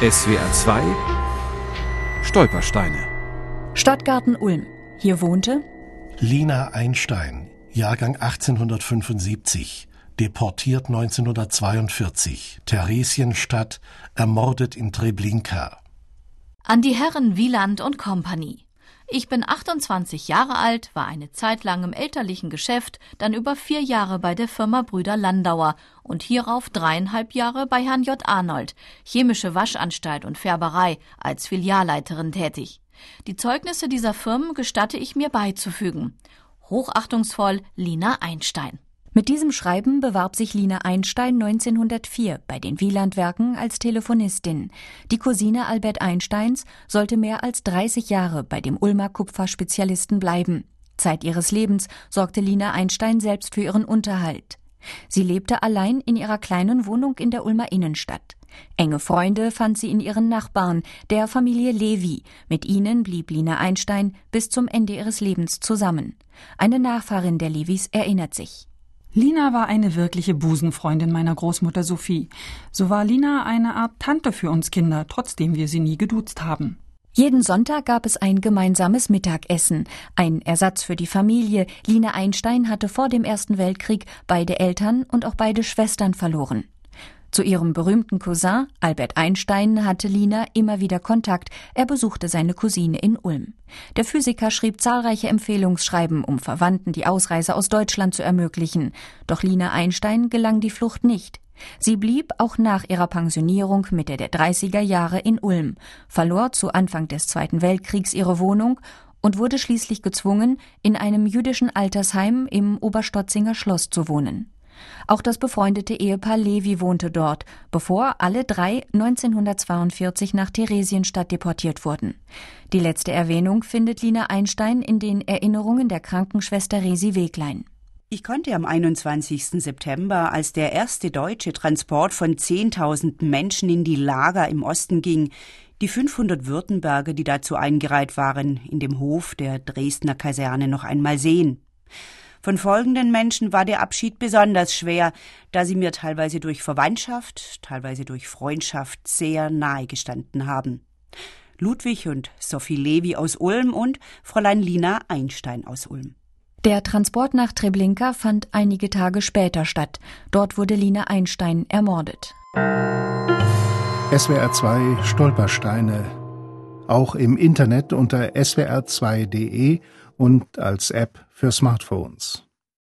SWR 2 Stolpersteine Stadtgarten Ulm. Hier wohnte Lina Einstein, Jahrgang 1875, deportiert 1942, Theresienstadt, ermordet in Treblinka. An die Herren Wieland und Company. Ich bin 28 Jahre alt, war eine Zeit lang im elterlichen Geschäft, dann über vier Jahre bei der Firma Brüder Landauer und hierauf dreieinhalb Jahre bei Herrn J. Arnold, chemische Waschanstalt und Färberei, als Filialleiterin tätig. Die Zeugnisse dieser Firmen gestatte ich mir beizufügen. Hochachtungsvoll Lina Einstein. Mit diesem Schreiben bewarb sich Lina Einstein 1904 bei den Wielandwerken als Telefonistin. Die Cousine Albert Einsteins sollte mehr als 30 Jahre bei dem Ulmer Kupferspezialisten bleiben. Zeit ihres Lebens sorgte Lina Einstein selbst für ihren Unterhalt. Sie lebte allein in ihrer kleinen Wohnung in der Ulmer Innenstadt. Enge Freunde fand sie in ihren Nachbarn, der Familie Levi. Mit ihnen blieb Lina Einstein bis zum Ende ihres Lebens zusammen. Eine Nachfahrin der Levis erinnert sich. Lina war eine wirkliche Busenfreundin meiner Großmutter Sophie. So war Lina eine Art Tante für uns Kinder, trotzdem wir sie nie geduzt haben. Jeden Sonntag gab es ein gemeinsames Mittagessen, ein Ersatz für die Familie. Lina Einstein hatte vor dem Ersten Weltkrieg beide Eltern und auch beide Schwestern verloren. Zu ihrem berühmten Cousin Albert Einstein hatte Lina immer wieder Kontakt. Er besuchte seine Cousine in Ulm. Der Physiker schrieb zahlreiche Empfehlungsschreiben, um Verwandten die Ausreise aus Deutschland zu ermöglichen. Doch Lina Einstein gelang die Flucht nicht. Sie blieb auch nach ihrer Pensionierung Mitte der 30er Jahre in Ulm, verlor zu Anfang des Zweiten Weltkriegs ihre Wohnung und wurde schließlich gezwungen, in einem jüdischen Altersheim im Oberstotzinger Schloss zu wohnen. Auch das befreundete Ehepaar Levi wohnte dort, bevor alle drei 1942 nach Theresienstadt deportiert wurden. Die letzte Erwähnung findet Lina Einstein in den Erinnerungen der Krankenschwester Resi Weglein. Ich konnte am 21. September, als der erste deutsche Transport von 10.000 Menschen in die Lager im Osten ging, die 500 Württemberger, die dazu eingereiht waren, in dem Hof der Dresdner Kaserne noch einmal sehen. Von folgenden Menschen war der Abschied besonders schwer, da sie mir teilweise durch Verwandtschaft, teilweise durch Freundschaft sehr nahe gestanden haben. Ludwig und Sophie Levi aus Ulm und Fräulein Lina Einstein aus Ulm. Der Transport nach Treblinka fand einige Tage später statt. Dort wurde Lina Einstein ermordet. SWR 2 Stolpersteine. Auch im Internet unter swr2.de und als App für Smartphones.